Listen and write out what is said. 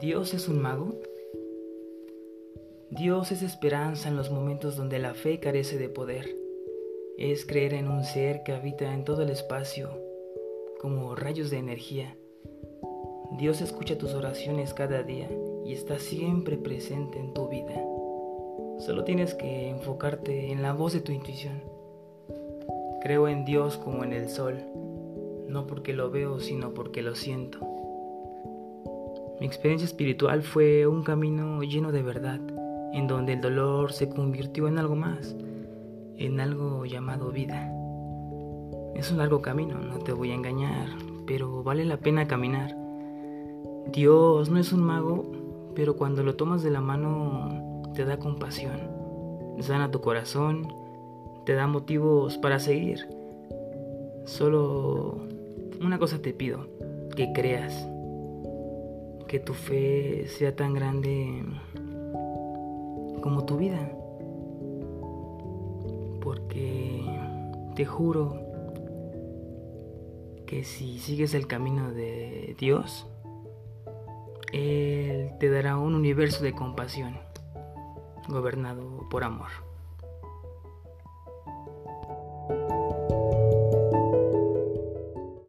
¿Dios es un mago? Dios es esperanza en los momentos donde la fe carece de poder. Es creer en un ser que habita en todo el espacio, como rayos de energía. Dios escucha tus oraciones cada día y está siempre presente en tu vida. Solo tienes que enfocarte en la voz de tu intuición. Creo en Dios como en el sol, no porque lo veo, sino porque lo siento. Mi experiencia espiritual fue un camino lleno de verdad, en donde el dolor se convirtió en algo más, en algo llamado vida. Es un largo camino, no te voy a engañar, pero vale la pena caminar. Dios no es un mago, pero cuando lo tomas de la mano te da compasión, sana tu corazón, te da motivos para seguir. Solo una cosa te pido, que creas que tu fe sea tan grande como tu vida. Porque te juro que si sigues el camino de Dios, Él te dará un universo de compasión, gobernado por amor.